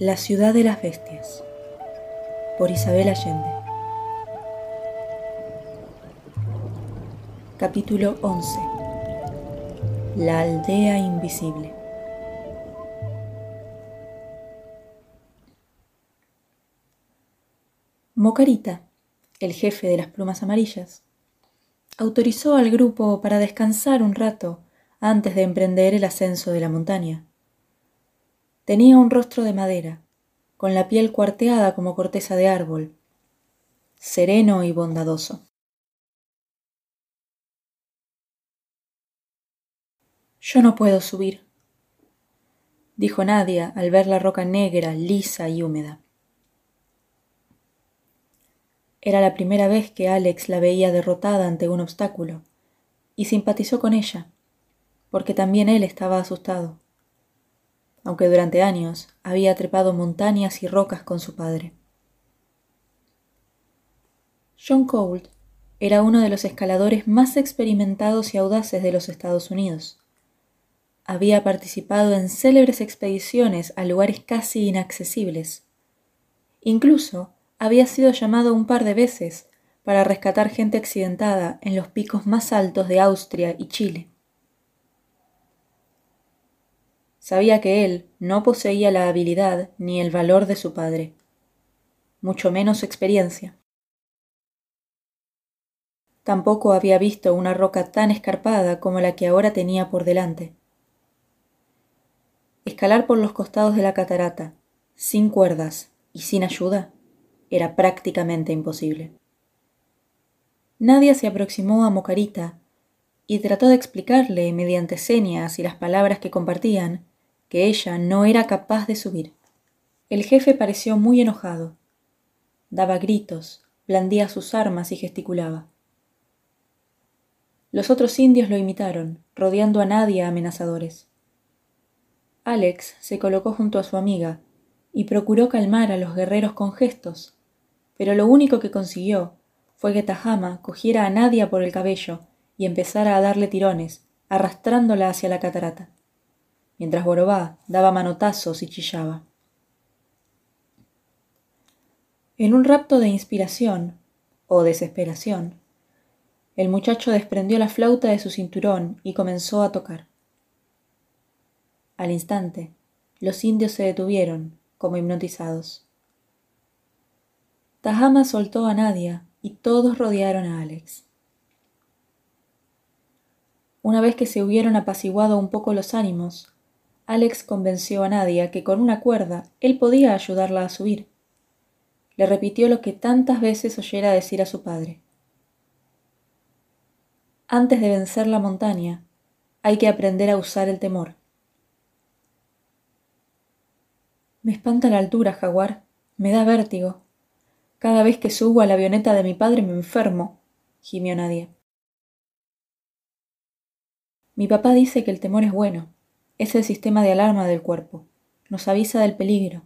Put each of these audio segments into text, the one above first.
La ciudad de las bestias. Por Isabel Allende. Capítulo 11 La aldea invisible. Mocarita, el jefe de las plumas amarillas, autorizó al grupo para descansar un rato antes de emprender el ascenso de la montaña. Tenía un rostro de madera, con la piel cuarteada como corteza de árbol, sereno y bondadoso. Yo no puedo subir, dijo Nadia al ver la roca negra, lisa y húmeda. Era la primera vez que Alex la veía derrotada ante un obstáculo, y simpatizó con ella, porque también él estaba asustado aunque durante años había trepado montañas y rocas con su padre. John Colt era uno de los escaladores más experimentados y audaces de los Estados Unidos. Había participado en célebres expediciones a lugares casi inaccesibles. Incluso había sido llamado un par de veces para rescatar gente accidentada en los picos más altos de Austria y Chile. Sabía que él no poseía la habilidad ni el valor de su padre, mucho menos experiencia. Tampoco había visto una roca tan escarpada como la que ahora tenía por delante. Escalar por los costados de la catarata, sin cuerdas y sin ayuda, era prácticamente imposible. Nadie se aproximó a Mocarita y trató de explicarle, mediante señas y las palabras que compartían, que ella no era capaz de subir. El jefe pareció muy enojado. Daba gritos, blandía sus armas y gesticulaba. Los otros indios lo imitaron, rodeando a nadie amenazadores. Alex se colocó junto a su amiga y procuró calmar a los guerreros con gestos, pero lo único que consiguió fue que Tajama cogiera a Nadia por el cabello y empezara a darle tirones, arrastrándola hacia la catarata mientras Borobá daba manotazos y chillaba. En un rapto de inspiración o desesperación, el muchacho desprendió la flauta de su cinturón y comenzó a tocar. Al instante, los indios se detuvieron, como hipnotizados. Tajama soltó a Nadia y todos rodearon a Alex. Una vez que se hubieron apaciguado un poco los ánimos, Alex convenció a Nadia que con una cuerda él podía ayudarla a subir. Le repitió lo que tantas veces oyera decir a su padre. Antes de vencer la montaña, hay que aprender a usar el temor. Me espanta la altura, jaguar. Me da vértigo. Cada vez que subo a la avioneta de mi padre me enfermo, gimió Nadia. Mi papá dice que el temor es bueno, es el sistema de alarma del cuerpo. Nos avisa del peligro.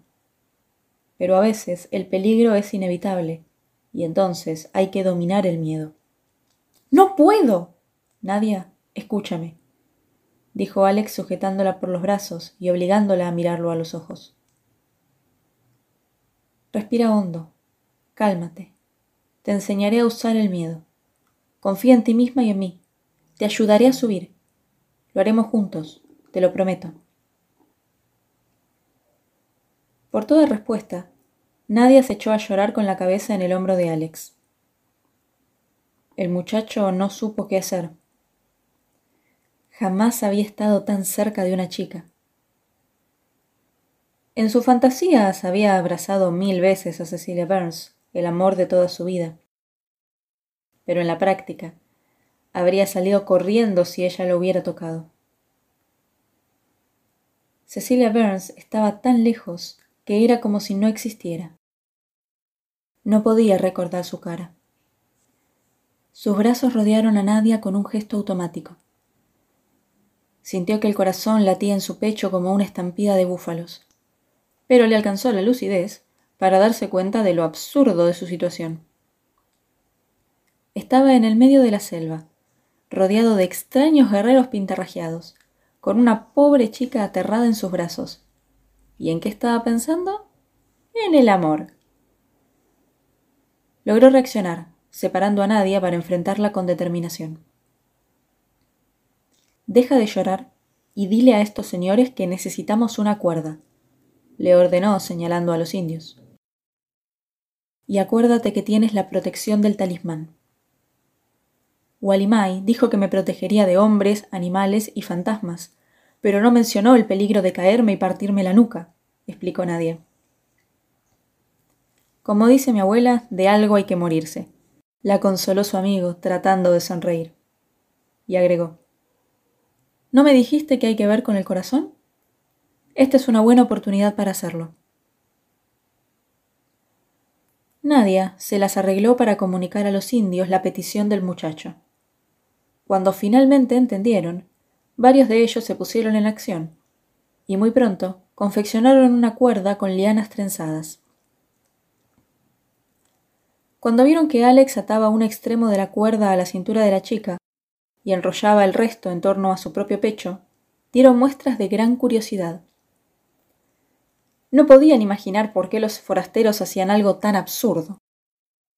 Pero a veces el peligro es inevitable y entonces hay que dominar el miedo. No puedo. Nadia, escúchame, dijo Alex sujetándola por los brazos y obligándola a mirarlo a los ojos. Respira hondo. Cálmate. Te enseñaré a usar el miedo. Confía en ti misma y en mí. Te ayudaré a subir. Lo haremos juntos te lo prometo. Por toda respuesta, Nadia se echó a llorar con la cabeza en el hombro de Alex. El muchacho no supo qué hacer. Jamás había estado tan cerca de una chica. En su fantasías había abrazado mil veces a Cecilia Burns, el amor de toda su vida. Pero en la práctica, habría salido corriendo si ella lo hubiera tocado. Cecilia Burns estaba tan lejos que era como si no existiera. No podía recordar su cara. Sus brazos rodearon a Nadia con un gesto automático. Sintió que el corazón latía en su pecho como una estampida de búfalos, pero le alcanzó la lucidez para darse cuenta de lo absurdo de su situación. Estaba en el medio de la selva, rodeado de extraños guerreros pintarrajeados, con una pobre chica aterrada en sus brazos. ¿Y en qué estaba pensando? En el amor. Logró reaccionar, separando a Nadia para enfrentarla con determinación. Deja de llorar y dile a estos señores que necesitamos una cuerda, le ordenó señalando a los indios. Y acuérdate que tienes la protección del talismán. Walimai dijo que me protegería de hombres, animales y fantasmas, pero no mencionó el peligro de caerme y partirme la nuca, explicó Nadia. Como dice mi abuela, de algo hay que morirse. La consoló su amigo, tratando de sonreír. Y agregó, ¿No me dijiste que hay que ver con el corazón? Esta es una buena oportunidad para hacerlo. Nadia se las arregló para comunicar a los indios la petición del muchacho. Cuando finalmente entendieron, varios de ellos se pusieron en acción, y muy pronto confeccionaron una cuerda con lianas trenzadas. Cuando vieron que Alex ataba un extremo de la cuerda a la cintura de la chica y enrollaba el resto en torno a su propio pecho, dieron muestras de gran curiosidad. No podían imaginar por qué los forasteros hacían algo tan absurdo.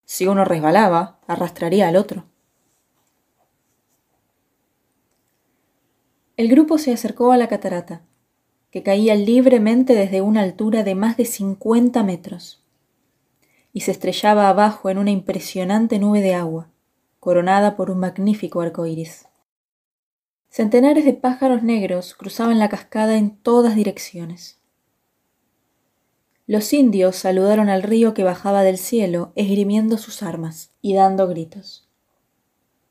Si uno resbalaba, arrastraría al otro. El grupo se acercó a la catarata, que caía libremente desde una altura de más de cincuenta metros y se estrellaba abajo en una impresionante nube de agua, coronada por un magnífico arco iris. Centenares de pájaros negros cruzaban la cascada en todas direcciones. Los indios saludaron al río que bajaba del cielo, esgrimiendo sus armas y dando gritos.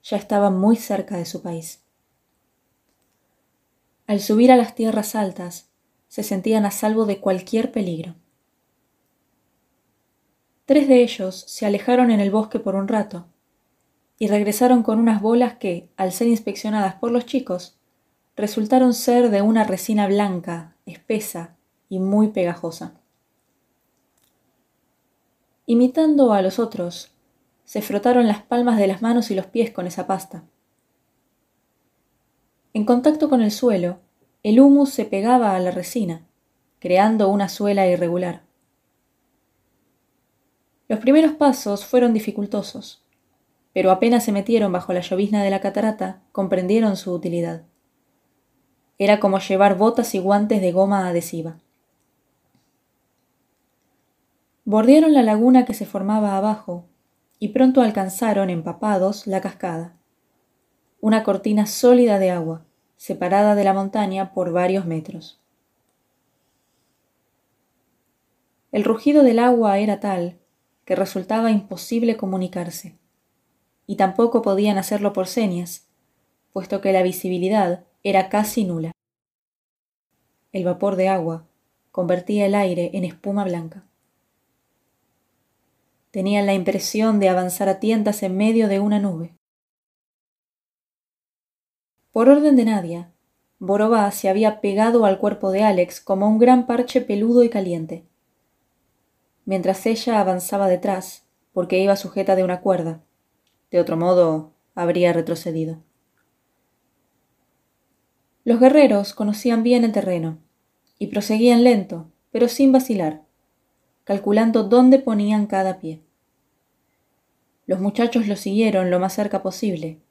Ya estaban muy cerca de su país. Al subir a las tierras altas, se sentían a salvo de cualquier peligro. Tres de ellos se alejaron en el bosque por un rato y regresaron con unas bolas que, al ser inspeccionadas por los chicos, resultaron ser de una resina blanca, espesa y muy pegajosa. Imitando a los otros, se frotaron las palmas de las manos y los pies con esa pasta. En contacto con el suelo, el humus se pegaba a la resina, creando una suela irregular. Los primeros pasos fueron dificultosos, pero apenas se metieron bajo la llovizna de la catarata, comprendieron su utilidad. Era como llevar botas y guantes de goma adhesiva. Bordearon la laguna que se formaba abajo y pronto alcanzaron, empapados, la cascada, una cortina sólida de agua, separada de la montaña por varios metros. El rugido del agua era tal que resultaba imposible comunicarse, y tampoco podían hacerlo por señas, puesto que la visibilidad era casi nula. El vapor de agua convertía el aire en espuma blanca. Tenían la impresión de avanzar a tientas en medio de una nube. Por orden de Nadia, Borobá se había pegado al cuerpo de Alex como un gran parche peludo y caliente mientras ella avanzaba detrás, porque iba sujeta de una cuerda. De otro modo, habría retrocedido. Los guerreros conocían bien el terreno, y proseguían lento, pero sin vacilar, calculando dónde ponían cada pie. Los muchachos lo siguieron lo más cerca posible,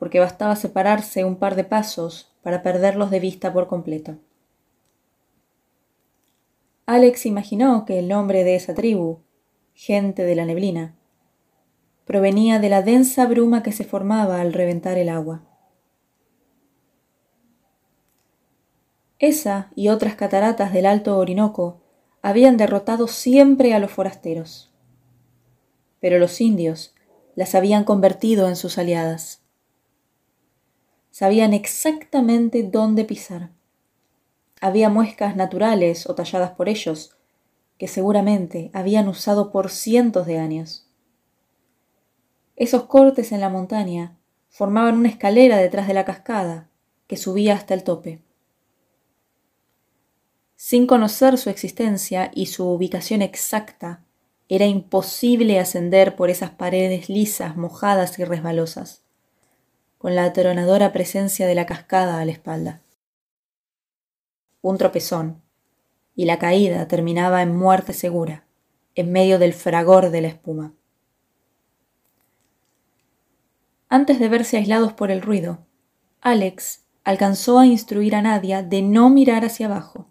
porque bastaba separarse un par de pasos para perderlos de vista por completo. Alex imaginó que el nombre de esa tribu, gente de la neblina, provenía de la densa bruma que se formaba al reventar el agua. Esa y otras cataratas del Alto Orinoco habían derrotado siempre a los forasteros, pero los indios las habían convertido en sus aliadas. Sabían exactamente dónde pisar había muescas naturales o talladas por ellos, que seguramente habían usado por cientos de años. Esos cortes en la montaña formaban una escalera detrás de la cascada que subía hasta el tope. Sin conocer su existencia y su ubicación exacta, era imposible ascender por esas paredes lisas, mojadas y resbalosas, con la atronadora presencia de la cascada a la espalda un tropezón, y la caída terminaba en muerte segura, en medio del fragor de la espuma. Antes de verse aislados por el ruido, Alex alcanzó a instruir a Nadia de no mirar hacia abajo.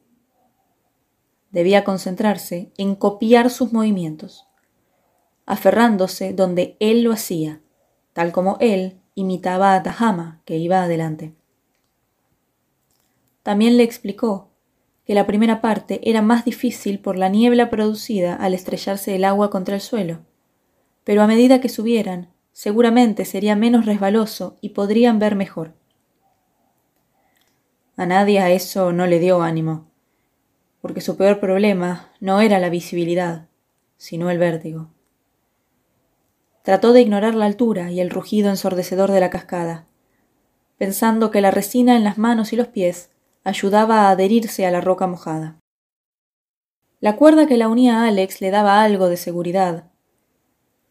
Debía concentrarse en copiar sus movimientos, aferrándose donde él lo hacía, tal como él imitaba a Tahama, que iba adelante. También le explicó que la primera parte era más difícil por la niebla producida al estrellarse el agua contra el suelo, pero a medida que subieran, seguramente sería menos resbaloso y podrían ver mejor. A nadie a eso no le dio ánimo, porque su peor problema no era la visibilidad, sino el vértigo. Trató de ignorar la altura y el rugido ensordecedor de la cascada, pensando que la resina en las manos y los pies ayudaba a adherirse a la roca mojada. La cuerda que la unía a Alex le daba algo de seguridad,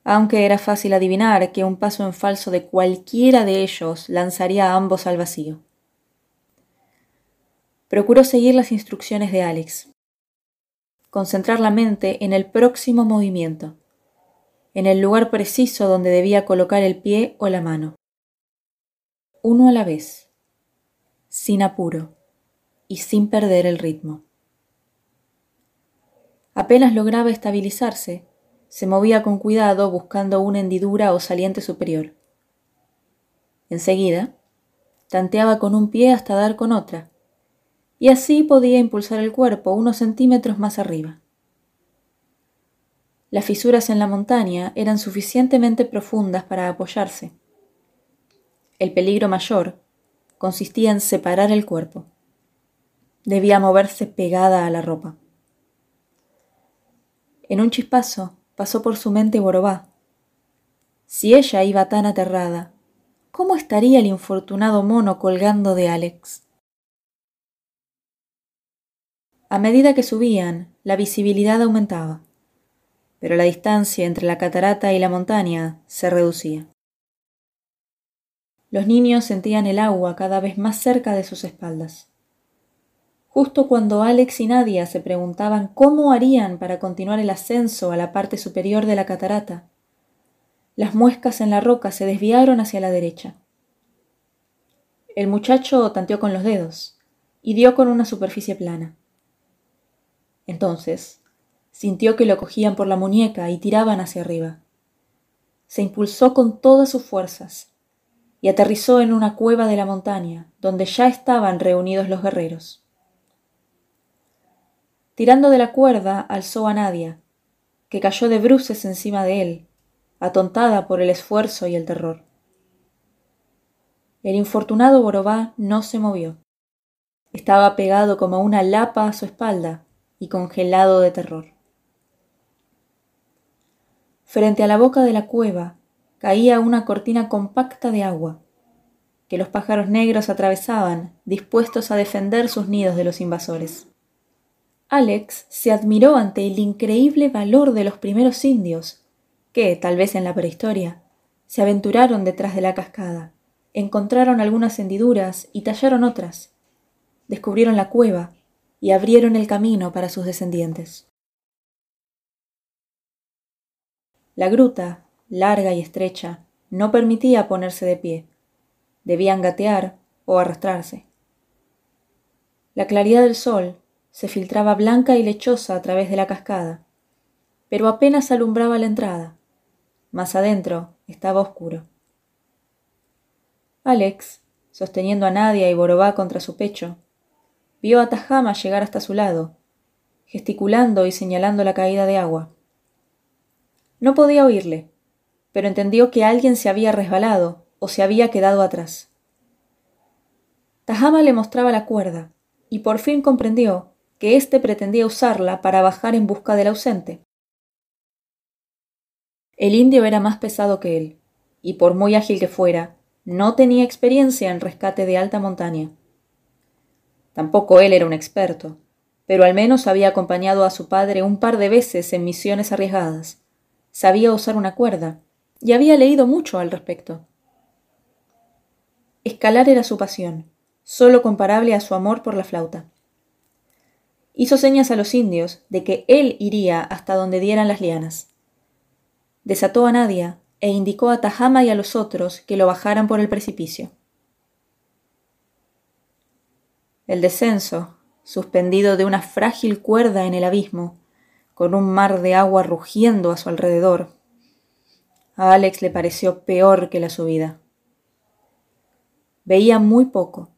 aunque era fácil adivinar que un paso en falso de cualquiera de ellos lanzaría a ambos al vacío. Procuró seguir las instrucciones de Alex. Concentrar la mente en el próximo movimiento, en el lugar preciso donde debía colocar el pie o la mano. Uno a la vez, sin apuro y sin perder el ritmo. Apenas lograba estabilizarse, se movía con cuidado buscando una hendidura o saliente superior. Enseguida, tanteaba con un pie hasta dar con otra, y así podía impulsar el cuerpo unos centímetros más arriba. Las fisuras en la montaña eran suficientemente profundas para apoyarse. El peligro mayor consistía en separar el cuerpo. Debía moverse pegada a la ropa. En un chispazo pasó por su mente Borobá. Si ella iba tan aterrada, ¿cómo estaría el infortunado mono colgando de Alex? A medida que subían, la visibilidad aumentaba, pero la distancia entre la catarata y la montaña se reducía. Los niños sentían el agua cada vez más cerca de sus espaldas justo cuando Alex y Nadia se preguntaban cómo harían para continuar el ascenso a la parte superior de la catarata. Las muescas en la roca se desviaron hacia la derecha. El muchacho tanteó con los dedos y dio con una superficie plana. Entonces, sintió que lo cogían por la muñeca y tiraban hacia arriba. Se impulsó con todas sus fuerzas y aterrizó en una cueva de la montaña, donde ya estaban reunidos los guerreros. Tirando de la cuerda, alzó a Nadia, que cayó de bruces encima de él, atontada por el esfuerzo y el terror. El infortunado Borobá no se movió. Estaba pegado como una lapa a su espalda y congelado de terror. Frente a la boca de la cueva caía una cortina compacta de agua, que los pájaros negros atravesaban, dispuestos a defender sus nidos de los invasores. Alex se admiró ante el increíble valor de los primeros indios, que, tal vez en la prehistoria, se aventuraron detrás de la cascada, encontraron algunas hendiduras y tallaron otras, descubrieron la cueva y abrieron el camino para sus descendientes. La gruta, larga y estrecha, no permitía ponerse de pie. Debían gatear o arrastrarse. La claridad del sol se filtraba blanca y lechosa a través de la cascada, pero apenas alumbraba la entrada. Más adentro estaba oscuro. Alex, sosteniendo a Nadia y Borobá contra su pecho, vio a Tajama llegar hasta su lado, gesticulando y señalando la caída de agua. No podía oírle, pero entendió que alguien se había resbalado o se había quedado atrás. Tajama le mostraba la cuerda, y por fin comprendió que éste pretendía usarla para bajar en busca del ausente. El indio era más pesado que él, y por muy ágil que fuera, no tenía experiencia en rescate de alta montaña. Tampoco él era un experto, pero al menos había acompañado a su padre un par de veces en misiones arriesgadas. Sabía usar una cuerda, y había leído mucho al respecto. Escalar era su pasión, solo comparable a su amor por la flauta hizo señas a los indios de que él iría hasta donde dieran las lianas. Desató a Nadia e indicó a Tajama y a los otros que lo bajaran por el precipicio. El descenso, suspendido de una frágil cuerda en el abismo, con un mar de agua rugiendo a su alrededor, a Alex le pareció peor que la subida. Veía muy poco,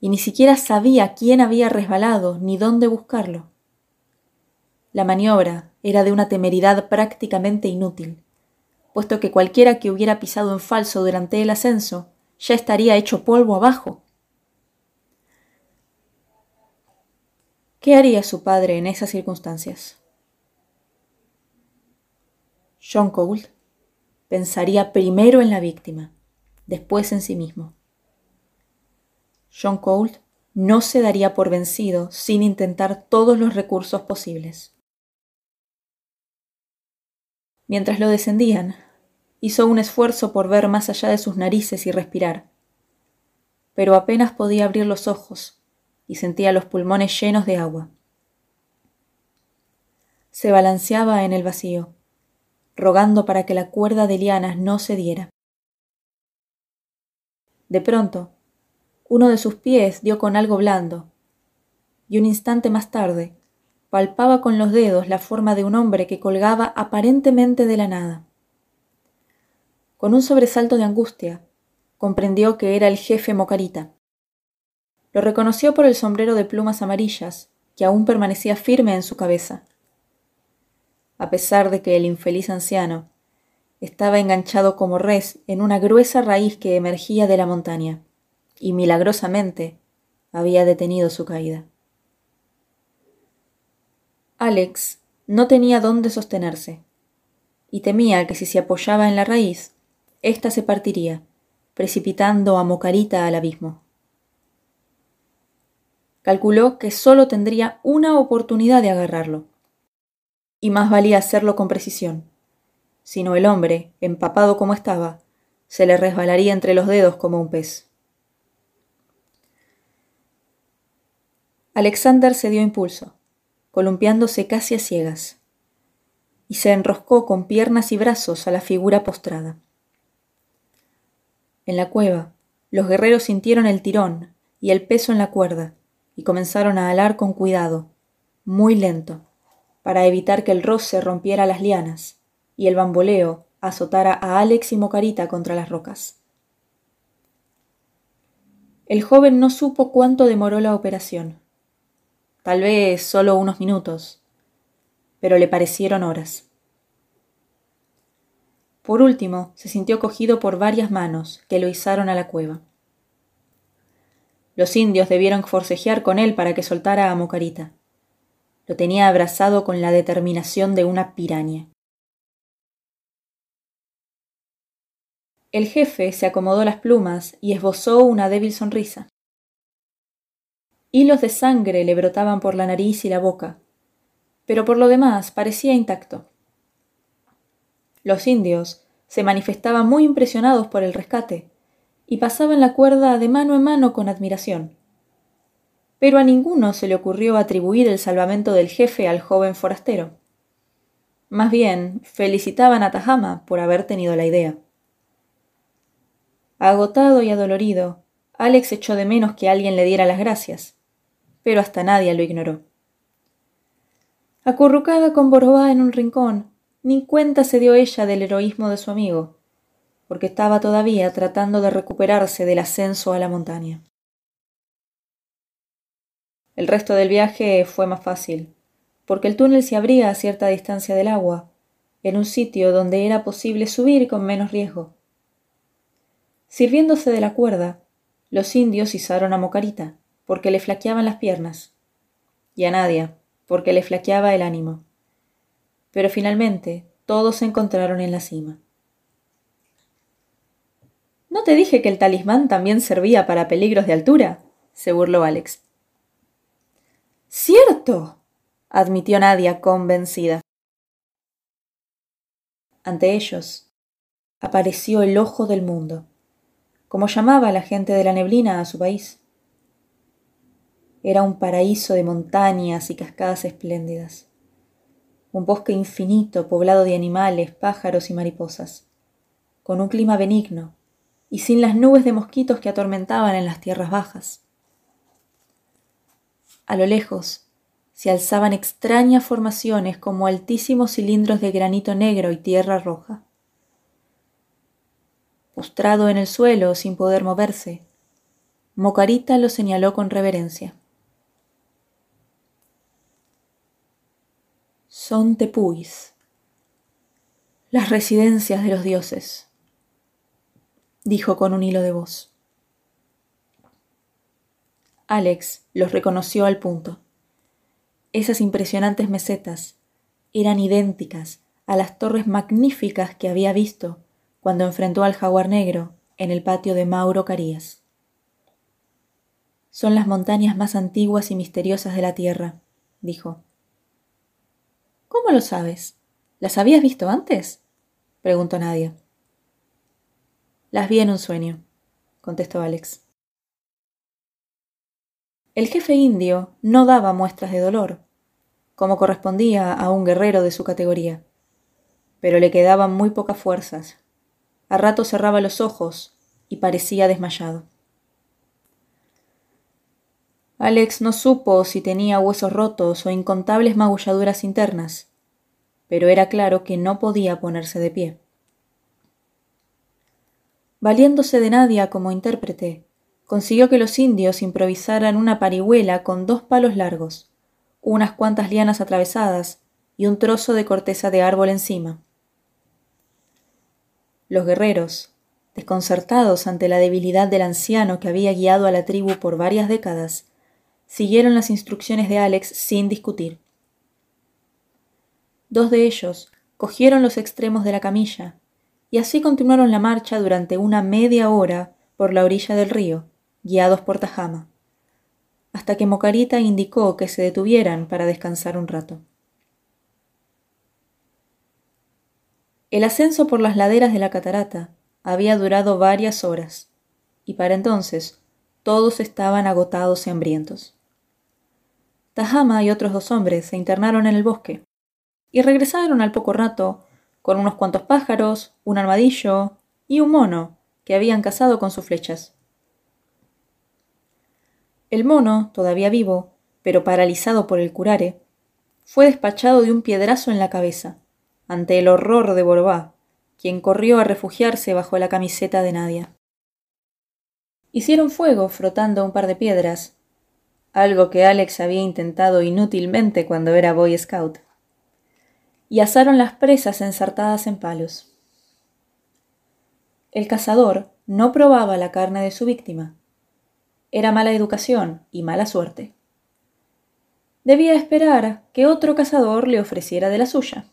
y ni siquiera sabía quién había resbalado ni dónde buscarlo. La maniobra era de una temeridad prácticamente inútil, puesto que cualquiera que hubiera pisado en falso durante el ascenso ya estaría hecho polvo abajo. ¿Qué haría su padre en esas circunstancias? John Cole pensaría primero en la víctima, después en sí mismo. John Cole no se daría por vencido sin intentar todos los recursos posibles. Mientras lo descendían, hizo un esfuerzo por ver más allá de sus narices y respirar, pero apenas podía abrir los ojos y sentía los pulmones llenos de agua. Se balanceaba en el vacío rogando para que la cuerda de lianas no cediera. De pronto, uno de sus pies dio con algo blando, y un instante más tarde palpaba con los dedos la forma de un hombre que colgaba aparentemente de la nada. Con un sobresalto de angustia, comprendió que era el jefe Mocarita. Lo reconoció por el sombrero de plumas amarillas que aún permanecía firme en su cabeza a pesar de que el infeliz anciano estaba enganchado como res en una gruesa raíz que emergía de la montaña, y milagrosamente había detenido su caída. Alex no tenía dónde sostenerse, y temía que si se apoyaba en la raíz, ésta se partiría, precipitando a Mocarita al abismo. Calculó que sólo tendría una oportunidad de agarrarlo, y más valía hacerlo con precisión. Sino el hombre, empapado como estaba, se le resbalaría entre los dedos como un pez. Alexander se dio impulso, columpiándose casi a ciegas, y se enroscó con piernas y brazos a la figura postrada. En la cueva, los guerreros sintieron el tirón y el peso en la cuerda, y comenzaron a alar con cuidado, muy lento para evitar que el roce rompiera las lianas y el bamboleo azotara a Alex y Mocarita contra las rocas. El joven no supo cuánto demoró la operación. Tal vez solo unos minutos, pero le parecieron horas. Por último, se sintió cogido por varias manos que lo izaron a la cueva. Los indios debieron forcejear con él para que soltara a Mocarita. Lo tenía abrazado con la determinación de una piraña. El jefe se acomodó las plumas y esbozó una débil sonrisa. Hilos de sangre le brotaban por la nariz y la boca, pero por lo demás parecía intacto. Los indios se manifestaban muy impresionados por el rescate y pasaban la cuerda de mano en mano con admiración pero a ninguno se le ocurrió atribuir el salvamento del jefe al joven forastero. Más bien, felicitaban a Tajama por haber tenido la idea. Agotado y adolorido, Alex echó de menos que alguien le diera las gracias, pero hasta nadie lo ignoró. Acurrucada con Borobá en un rincón, ni cuenta se dio ella del heroísmo de su amigo, porque estaba todavía tratando de recuperarse del ascenso a la montaña. El resto del viaje fue más fácil, porque el túnel se abría a cierta distancia del agua, en un sitio donde era posible subir con menos riesgo. Sirviéndose de la cuerda, los indios izaron a Mocarita, porque le flaqueaban las piernas, y a Nadia, porque le flaqueaba el ánimo. Pero finalmente todos se encontraron en la cima. ¿No te dije que el talismán también servía para peligros de altura? se burló Alex. Cierto, admitió Nadia convencida. Ante ellos apareció el ojo del mundo, como llamaba la gente de la neblina a su país. era un paraíso de montañas y cascadas espléndidas. Un bosque infinito poblado de animales, pájaros y mariposas, con un clima benigno y sin las nubes de mosquitos que atormentaban en las tierras bajas. A lo lejos se alzaban extrañas formaciones como altísimos cilindros de granito negro y tierra roja. Postrado en el suelo sin poder moverse, Mocarita lo señaló con reverencia. Son tepuis, las residencias de los dioses, dijo con un hilo de voz. Alex los reconoció al punto. Esas impresionantes mesetas eran idénticas a las torres magníficas que había visto cuando enfrentó al jaguar negro en el patio de Mauro Carías. Son las montañas más antiguas y misteriosas de la Tierra, dijo. ¿Cómo lo sabes? ¿Las habías visto antes? preguntó Nadia. Las vi en un sueño, contestó Alex. El jefe indio no daba muestras de dolor, como correspondía a un guerrero de su categoría, pero le quedaban muy pocas fuerzas. A rato cerraba los ojos y parecía desmayado. Alex no supo si tenía huesos rotos o incontables magulladuras internas, pero era claro que no podía ponerse de pie. Valiéndose de Nadia como intérprete, consiguió que los indios improvisaran una parihuela con dos palos largos, unas cuantas lianas atravesadas y un trozo de corteza de árbol encima. Los guerreros, desconcertados ante la debilidad del anciano que había guiado a la tribu por varias décadas, siguieron las instrucciones de Alex sin discutir. Dos de ellos cogieron los extremos de la camilla y así continuaron la marcha durante una media hora por la orilla del río, guiados por Tajama, hasta que Mocarita indicó que se detuvieran para descansar un rato. El ascenso por las laderas de la catarata había durado varias horas, y para entonces todos estaban agotados y hambrientos. Tajama y otros dos hombres se internaron en el bosque, y regresaron al poco rato con unos cuantos pájaros, un armadillo y un mono que habían cazado con sus flechas. El mono, todavía vivo, pero paralizado por el curare, fue despachado de un piedrazo en la cabeza, ante el horror de Borbá, quien corrió a refugiarse bajo la camiseta de Nadia. Hicieron fuego frotando un par de piedras, algo que Alex había intentado inútilmente cuando era Boy Scout, y asaron las presas ensartadas en palos. El cazador no probaba la carne de su víctima, era mala educación y mala suerte. Debía esperar que otro cazador le ofreciera de la suya.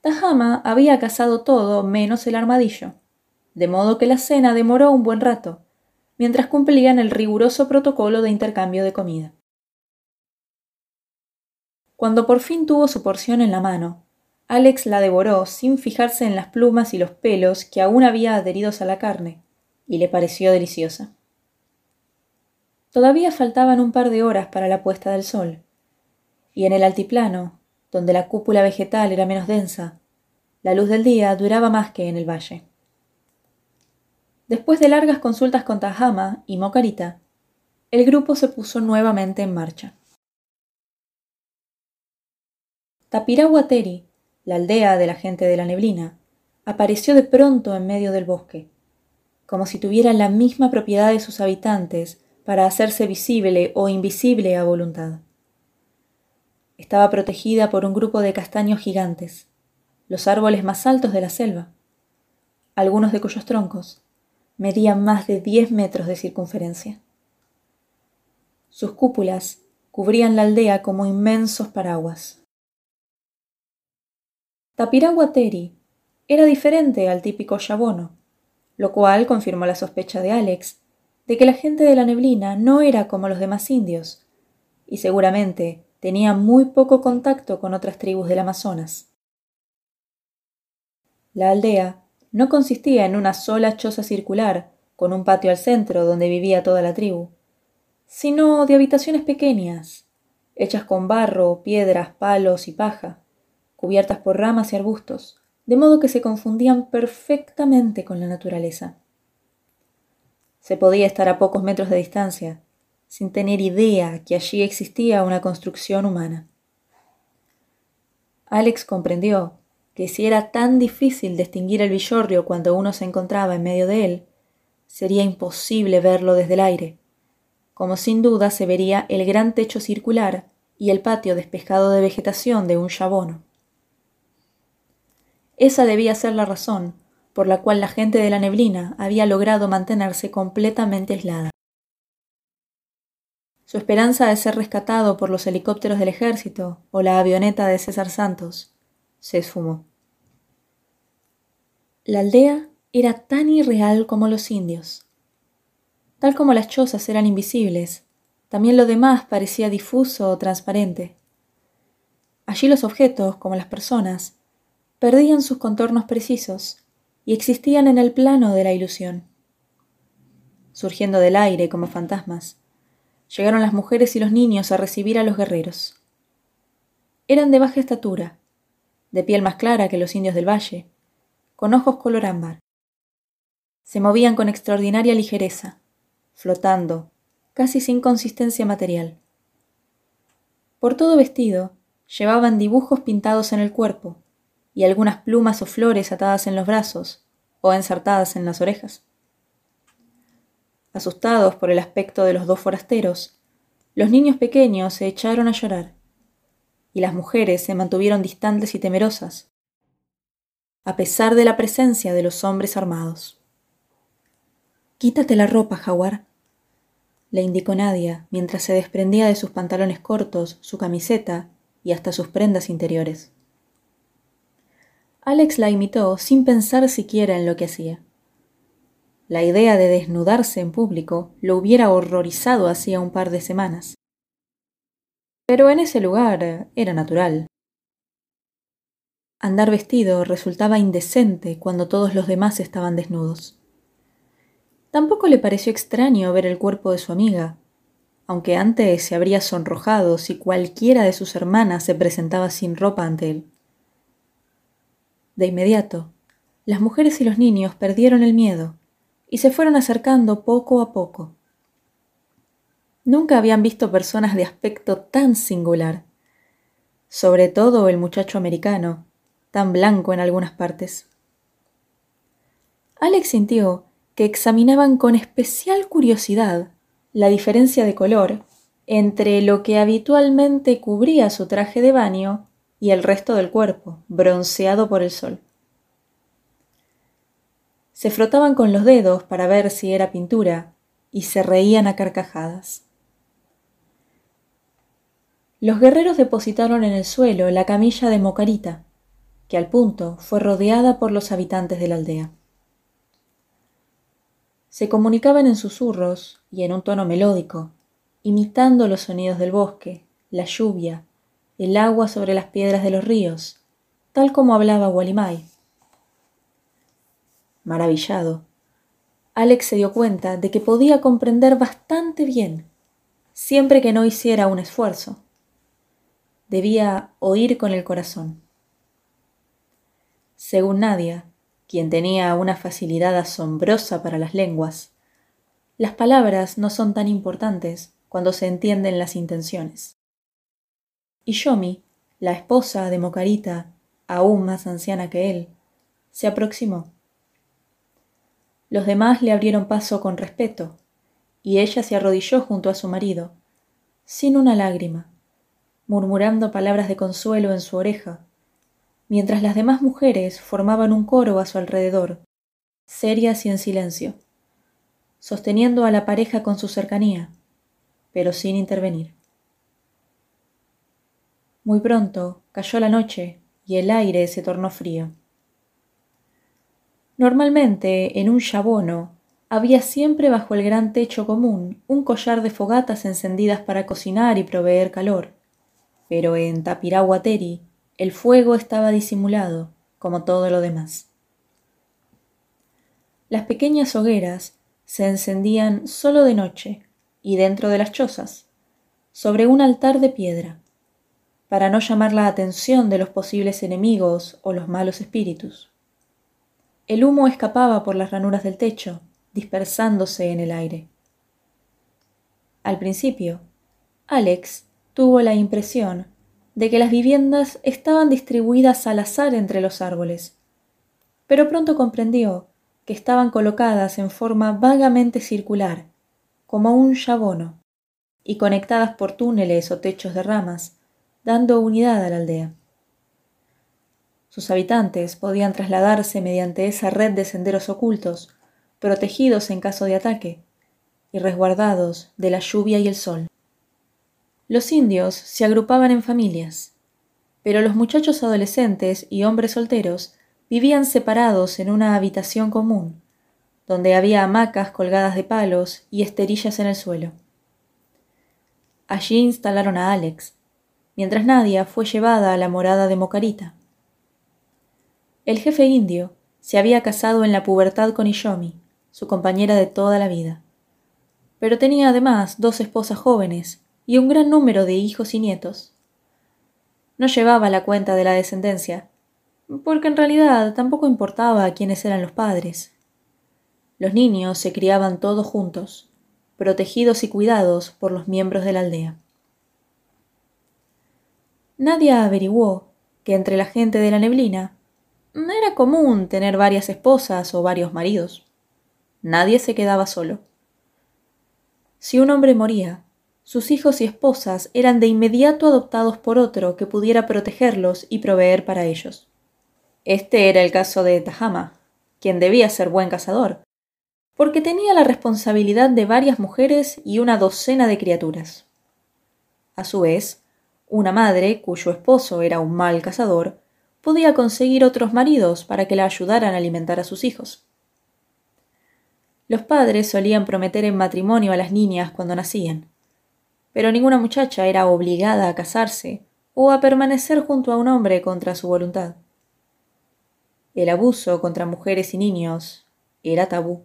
Tajama había cazado todo menos el armadillo, de modo que la cena demoró un buen rato, mientras cumplían el riguroso protocolo de intercambio de comida. Cuando por fin tuvo su porción en la mano, Alex la devoró sin fijarse en las plumas y los pelos que aún había adheridos a la carne, y le pareció deliciosa. Todavía faltaban un par de horas para la puesta del sol, y en el altiplano, donde la cúpula vegetal era menos densa, la luz del día duraba más que en el valle. Después de largas consultas con Tajama y Mocarita, el grupo se puso nuevamente en marcha. Tapiraguateri, la aldea de la gente de la neblina, apareció de pronto en medio del bosque, como si tuviera la misma propiedad de sus habitantes para hacerse visible o invisible a voluntad. Estaba protegida por un grupo de castaños gigantes, los árboles más altos de la selva, algunos de cuyos troncos medían más de diez metros de circunferencia. Sus cúpulas cubrían la aldea como inmensos paraguas. Tapiraguateri era diferente al típico yabono, lo cual confirmó la sospecha de Alex de que la gente de la neblina no era como los demás indios, y seguramente tenía muy poco contacto con otras tribus del Amazonas. La aldea no consistía en una sola choza circular, con un patio al centro donde vivía toda la tribu, sino de habitaciones pequeñas, hechas con barro, piedras, palos y paja, cubiertas por ramas y arbustos, de modo que se confundían perfectamente con la naturaleza. Se podía estar a pocos metros de distancia, sin tener idea que allí existía una construcción humana. Alex comprendió que si era tan difícil distinguir el villorrio cuando uno se encontraba en medio de él, sería imposible verlo desde el aire, como sin duda se vería el gran techo circular y el patio despejado de vegetación de un chabono. Esa debía ser la razón por la cual la gente de la neblina había logrado mantenerse completamente aislada. Su esperanza de ser rescatado por los helicópteros del ejército o la avioneta de César Santos se esfumó. La aldea era tan irreal como los indios. Tal como las chozas eran invisibles, también lo demás parecía difuso o transparente. Allí los objetos, como las personas, perdían sus contornos precisos y existían en el plano de la ilusión. Surgiendo del aire como fantasmas, llegaron las mujeres y los niños a recibir a los guerreros. Eran de baja estatura, de piel más clara que los indios del valle, con ojos color ámbar. Se movían con extraordinaria ligereza, flotando, casi sin consistencia material. Por todo vestido llevaban dibujos pintados en el cuerpo y algunas plumas o flores atadas en los brazos o ensartadas en las orejas. Asustados por el aspecto de los dos forasteros, los niños pequeños se echaron a llorar y las mujeres se mantuvieron distantes y temerosas, a pesar de la presencia de los hombres armados. Quítate la ropa, jaguar, le indicó Nadia mientras se desprendía de sus pantalones cortos, su camiseta y hasta sus prendas interiores. Alex la imitó sin pensar siquiera en lo que hacía. La idea de desnudarse en público lo hubiera horrorizado hacía un par de semanas pero en ese lugar era natural. Andar vestido resultaba indecente cuando todos los demás estaban desnudos. Tampoco le pareció extraño ver el cuerpo de su amiga, aunque antes se habría sonrojado si cualquiera de sus hermanas se presentaba sin ropa ante él. De inmediato, las mujeres y los niños perdieron el miedo y se fueron acercando poco a poco. Nunca habían visto personas de aspecto tan singular, sobre todo el muchacho americano, tan blanco en algunas partes. Alex sintió que examinaban con especial curiosidad la diferencia de color entre lo que habitualmente cubría su traje de baño y el resto del cuerpo, bronceado por el sol. Se frotaban con los dedos para ver si era pintura y se reían a carcajadas. Los guerreros depositaron en el suelo la camilla de Mocarita, que al punto fue rodeada por los habitantes de la aldea. Se comunicaban en susurros y en un tono melódico, imitando los sonidos del bosque, la lluvia, el agua sobre las piedras de los ríos, tal como hablaba Walimay. Maravillado, Alex se dio cuenta de que podía comprender bastante bien, siempre que no hiciera un esfuerzo debía oír con el corazón. Según Nadia, quien tenía una facilidad asombrosa para las lenguas, las palabras no son tan importantes cuando se entienden las intenciones. Y Yomi, la esposa de Mocarita, aún más anciana que él, se aproximó. Los demás le abrieron paso con respeto, y ella se arrodilló junto a su marido, sin una lágrima, murmurando palabras de consuelo en su oreja, mientras las demás mujeres formaban un coro a su alrededor, serias y en silencio, sosteniendo a la pareja con su cercanía, pero sin intervenir. Muy pronto cayó la noche y el aire se tornó frío. Normalmente, en un yabono, había siempre bajo el gran techo común un collar de fogatas encendidas para cocinar y proveer calor pero en Tapiraguateri el fuego estaba disimulado, como todo lo demás. Las pequeñas hogueras se encendían solo de noche y dentro de las chozas, sobre un altar de piedra, para no llamar la atención de los posibles enemigos o los malos espíritus. El humo escapaba por las ranuras del techo, dispersándose en el aire. Al principio, Alex tuvo la impresión de que las viviendas estaban distribuidas al azar entre los árboles, pero pronto comprendió que estaban colocadas en forma vagamente circular, como un yabono, y conectadas por túneles o techos de ramas, dando unidad a la aldea. Sus habitantes podían trasladarse mediante esa red de senderos ocultos, protegidos en caso de ataque, y resguardados de la lluvia y el sol. Los indios se agrupaban en familias, pero los muchachos adolescentes y hombres solteros vivían separados en una habitación común, donde había hamacas colgadas de palos y esterillas en el suelo. Allí instalaron a Alex, mientras Nadia fue llevada a la morada de Mocarita. El jefe indio se había casado en la pubertad con Iyomi, su compañera de toda la vida. Pero tenía además dos esposas jóvenes y un gran número de hijos y nietos. No llevaba la cuenta de la descendencia, porque en realidad tampoco importaba quiénes eran los padres. Los niños se criaban todos juntos, protegidos y cuidados por los miembros de la aldea. Nadie averiguó que entre la gente de la neblina era común tener varias esposas o varios maridos. Nadie se quedaba solo. Si un hombre moría, sus hijos y esposas eran de inmediato adoptados por otro que pudiera protegerlos y proveer para ellos. Este era el caso de Tahama, quien debía ser buen cazador, porque tenía la responsabilidad de varias mujeres y una docena de criaturas. A su vez, una madre, cuyo esposo era un mal cazador, podía conseguir otros maridos para que la ayudaran a alimentar a sus hijos. Los padres solían prometer en matrimonio a las niñas cuando nacían, pero ninguna muchacha era obligada a casarse o a permanecer junto a un hombre contra su voluntad. El abuso contra mujeres y niños era tabú,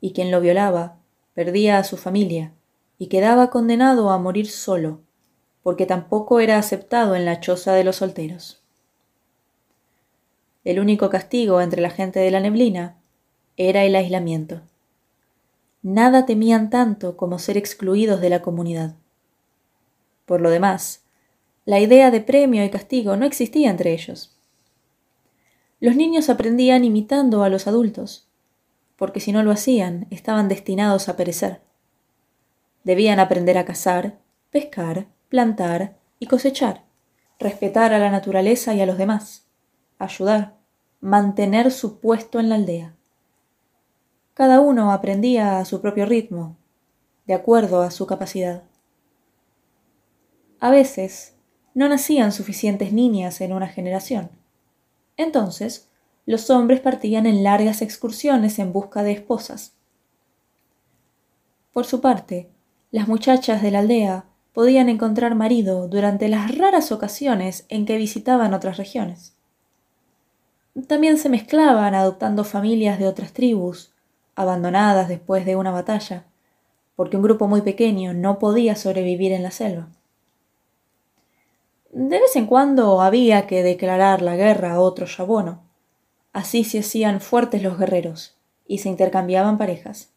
y quien lo violaba perdía a su familia y quedaba condenado a morir solo, porque tampoco era aceptado en la choza de los solteros. El único castigo entre la gente de la neblina era el aislamiento. Nada temían tanto como ser excluidos de la comunidad. Por lo demás, la idea de premio y castigo no existía entre ellos. Los niños aprendían imitando a los adultos, porque si no lo hacían estaban destinados a perecer. Debían aprender a cazar, pescar, plantar y cosechar, respetar a la naturaleza y a los demás, ayudar, mantener su puesto en la aldea. Cada uno aprendía a su propio ritmo, de acuerdo a su capacidad. A veces no nacían suficientes niñas en una generación entonces, los hombres partían en largas excursiones en busca de esposas. Por su parte, las muchachas de la aldea podían encontrar marido durante las raras ocasiones en que visitaban otras regiones. También se mezclaban adoptando familias de otras tribus, abandonadas después de una batalla, porque un grupo muy pequeño no podía sobrevivir en la selva. De vez en cuando había que declarar la guerra a otro yabono. Así se hacían fuertes los guerreros y se intercambiaban parejas.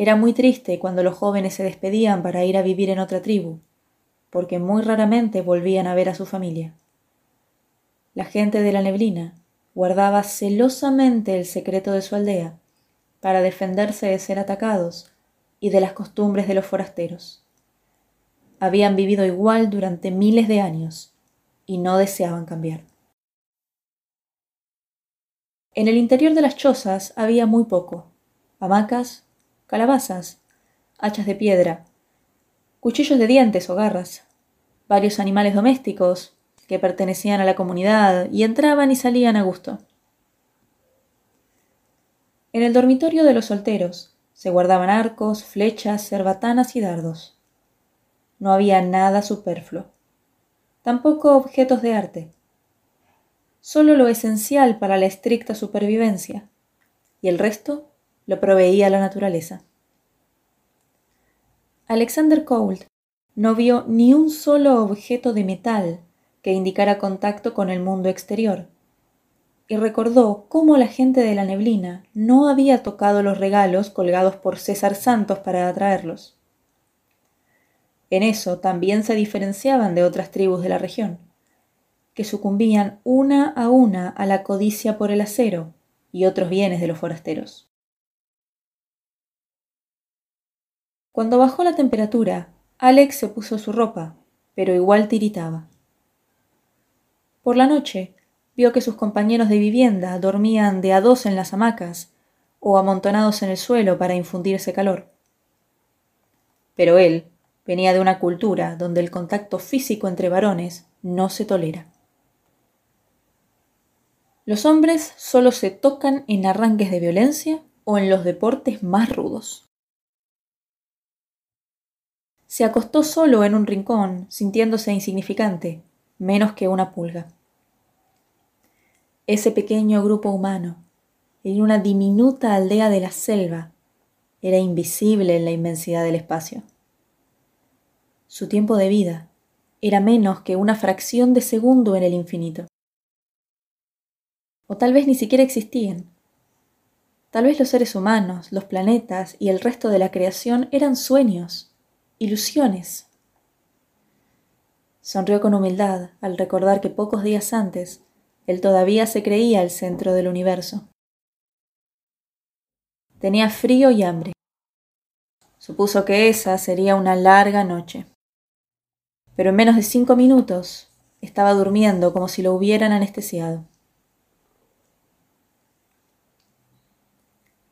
Era muy triste cuando los jóvenes se despedían para ir a vivir en otra tribu, porque muy raramente volvían a ver a su familia. La gente de la neblina guardaba celosamente el secreto de su aldea para defenderse de ser atacados y de las costumbres de los forasteros habían vivido igual durante miles de años y no deseaban cambiar. En el interior de las chozas había muy poco. Hamacas, calabazas, hachas de piedra, cuchillos de dientes o garras, varios animales domésticos que pertenecían a la comunidad y entraban y salían a gusto. En el dormitorio de los solteros se guardaban arcos, flechas, cerbatanas y dardos. No había nada superfluo. Tampoco objetos de arte. Solo lo esencial para la estricta supervivencia. Y el resto lo proveía la naturaleza. Alexander Colt no vio ni un solo objeto de metal que indicara contacto con el mundo exterior, y recordó cómo la gente de la neblina no había tocado los regalos colgados por César Santos para atraerlos. En eso también se diferenciaban de otras tribus de la región, que sucumbían una a una a la codicia por el acero y otros bienes de los forasteros. Cuando bajó la temperatura, Alex se puso su ropa, pero igual tiritaba. Por la noche, vio que sus compañeros de vivienda dormían de a dos en las hamacas o amontonados en el suelo para infundirse calor. Pero él venía de una cultura donde el contacto físico entre varones no se tolera. Los hombres solo se tocan en arranques de violencia o en los deportes más rudos. Se acostó solo en un rincón, sintiéndose insignificante, menos que una pulga. Ese pequeño grupo humano, en una diminuta aldea de la selva, era invisible en la inmensidad del espacio. Su tiempo de vida era menos que una fracción de segundo en el infinito. O tal vez ni siquiera existían. Tal vez los seres humanos, los planetas y el resto de la creación eran sueños, ilusiones. Sonrió con humildad al recordar que pocos días antes él todavía se creía el centro del universo. Tenía frío y hambre. Supuso que esa sería una larga noche. Pero en menos de cinco minutos estaba durmiendo como si lo hubieran anestesiado.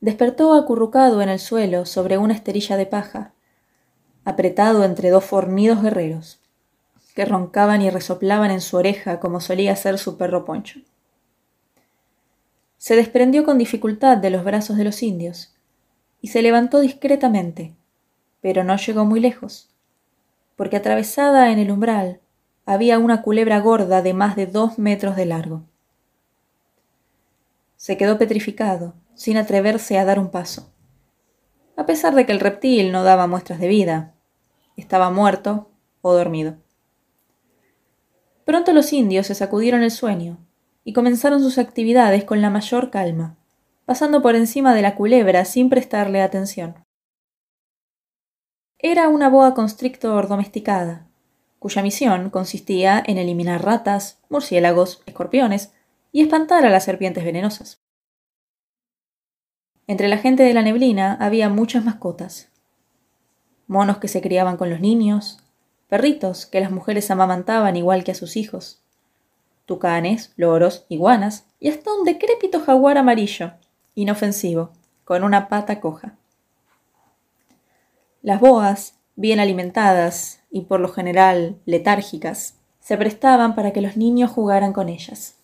Despertó acurrucado en el suelo sobre una esterilla de paja, apretado entre dos fornidos guerreros que roncaban y resoplaban en su oreja como solía hacer su perro Poncho. Se desprendió con dificultad de los brazos de los indios y se levantó discretamente, pero no llegó muy lejos, porque atravesada en el umbral había una culebra gorda de más de dos metros de largo. Se quedó petrificado, sin atreverse a dar un paso, a pesar de que el reptil no daba muestras de vida, estaba muerto o dormido. Pronto los indios se sacudieron el sueño y comenzaron sus actividades con la mayor calma, pasando por encima de la culebra sin prestarle atención. Era una boa constrictor domesticada, cuya misión consistía en eliminar ratas, murciélagos, escorpiones y espantar a las serpientes venenosas. Entre la gente de la neblina había muchas mascotas. Monos que se criaban con los niños, perritos que las mujeres amamantaban igual que a sus hijos, tucanes, loros, iguanas y hasta un decrépito jaguar amarillo, inofensivo, con una pata coja. Las boas, bien alimentadas y por lo general letárgicas, se prestaban para que los niños jugaran con ellas.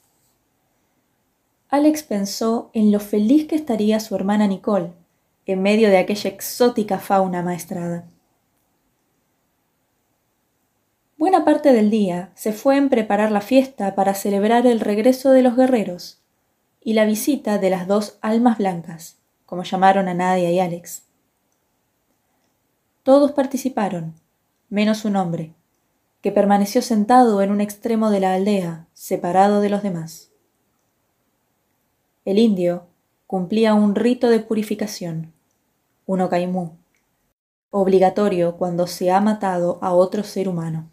Alex pensó en lo feliz que estaría su hermana Nicole en medio de aquella exótica fauna maestrada. Buena parte del día se fue en preparar la fiesta para celebrar el regreso de los guerreros y la visita de las dos almas blancas, como llamaron a Nadia y Alex. Todos participaron, menos un hombre, que permaneció sentado en un extremo de la aldea, separado de los demás. El indio cumplía un rito de purificación, un ocaimú, obligatorio cuando se ha matado a otro ser humano.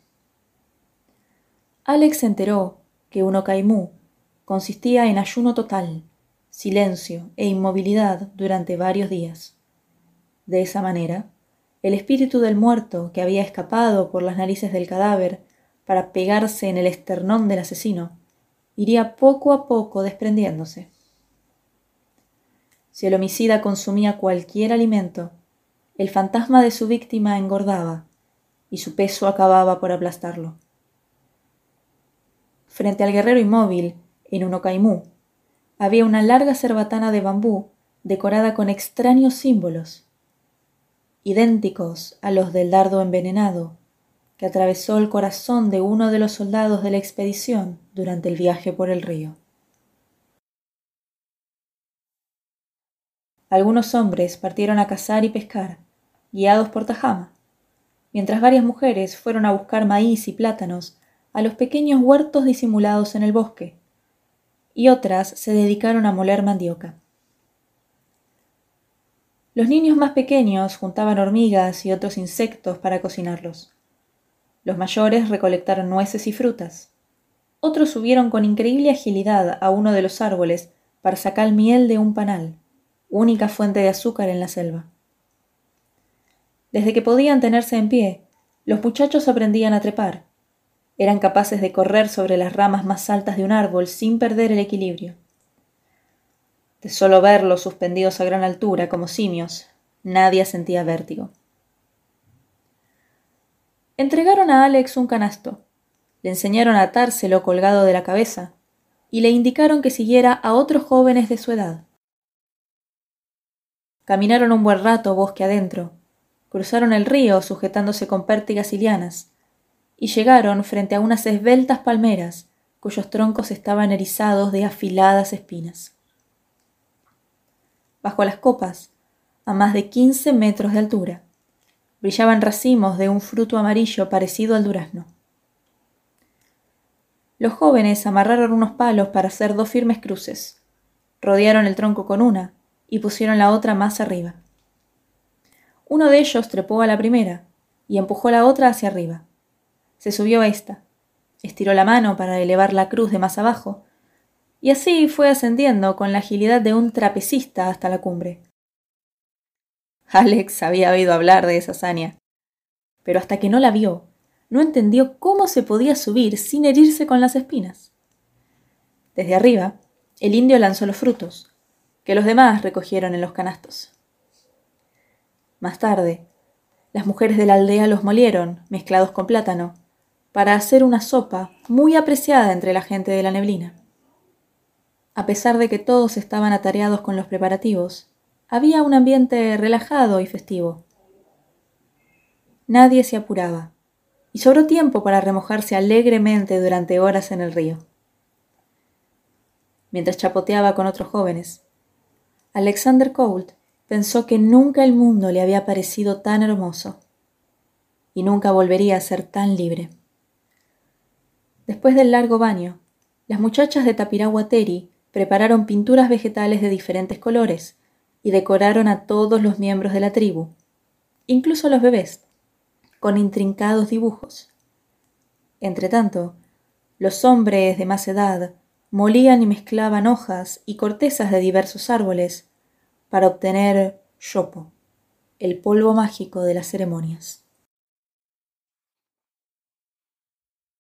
Alex se enteró que un ocaimú consistía en ayuno total, silencio e inmovilidad durante varios días. De esa manera, el espíritu del muerto que había escapado por las narices del cadáver para pegarse en el esternón del asesino iría poco a poco desprendiéndose. Si el homicida consumía cualquier alimento, el fantasma de su víctima engordaba y su peso acababa por aplastarlo frente al guerrero inmóvil, en un ocaimú, había una larga cerbatana de bambú decorada con extraños símbolos, idénticos a los del dardo envenenado que atravesó el corazón de uno de los soldados de la expedición durante el viaje por el río. Algunos hombres partieron a cazar y pescar, guiados por Tajama, mientras varias mujeres fueron a buscar maíz y plátanos a los pequeños huertos disimulados en el bosque, y otras se dedicaron a moler mandioca. Los niños más pequeños juntaban hormigas y otros insectos para cocinarlos. Los mayores recolectaron nueces y frutas. Otros subieron con increíble agilidad a uno de los árboles para sacar miel de un panal, única fuente de azúcar en la selva. Desde que podían tenerse en pie, los muchachos aprendían a trepar. Eran capaces de correr sobre las ramas más altas de un árbol sin perder el equilibrio. De solo verlos suspendidos a gran altura como simios, nadie sentía vértigo. Entregaron a Alex un canasto, le enseñaron a atárselo colgado de la cabeza y le indicaron que siguiera a otros jóvenes de su edad. Caminaron un buen rato bosque adentro, cruzaron el río sujetándose con pértigas y lianas, y llegaron frente a unas esbeltas palmeras cuyos troncos estaban erizados de afiladas espinas bajo las copas, a más de quince metros de altura. Brillaban racimos de un fruto amarillo parecido al durazno. Los jóvenes amarraron unos palos para hacer dos firmes cruces, rodearon el tronco con una y pusieron la otra más arriba. Uno de ellos trepó a la primera y empujó la otra hacia arriba. Se subió a esta, estiró la mano para elevar la cruz de más abajo y así fue ascendiendo con la agilidad de un trapecista hasta la cumbre. Alex había oído hablar de esa hazaña, pero hasta que no la vio, no entendió cómo se podía subir sin herirse con las espinas. Desde arriba, el indio lanzó los frutos, que los demás recogieron en los canastos. Más tarde, las mujeres de la aldea los molieron, mezclados con plátano, para hacer una sopa muy apreciada entre la gente de la neblina. A pesar de que todos estaban atareados con los preparativos, había un ambiente relajado y festivo. Nadie se apuraba, y sobró tiempo para remojarse alegremente durante horas en el río. Mientras chapoteaba con otros jóvenes, Alexander Colt pensó que nunca el mundo le había parecido tan hermoso, y nunca volvería a ser tan libre. Después del largo baño, las muchachas de Tapiraguateri prepararon pinturas vegetales de diferentes colores y decoraron a todos los miembros de la tribu, incluso los bebés, con intrincados dibujos. Entretanto, los hombres de más edad molían y mezclaban hojas y cortezas de diversos árboles para obtener yopo, el polvo mágico de las ceremonias.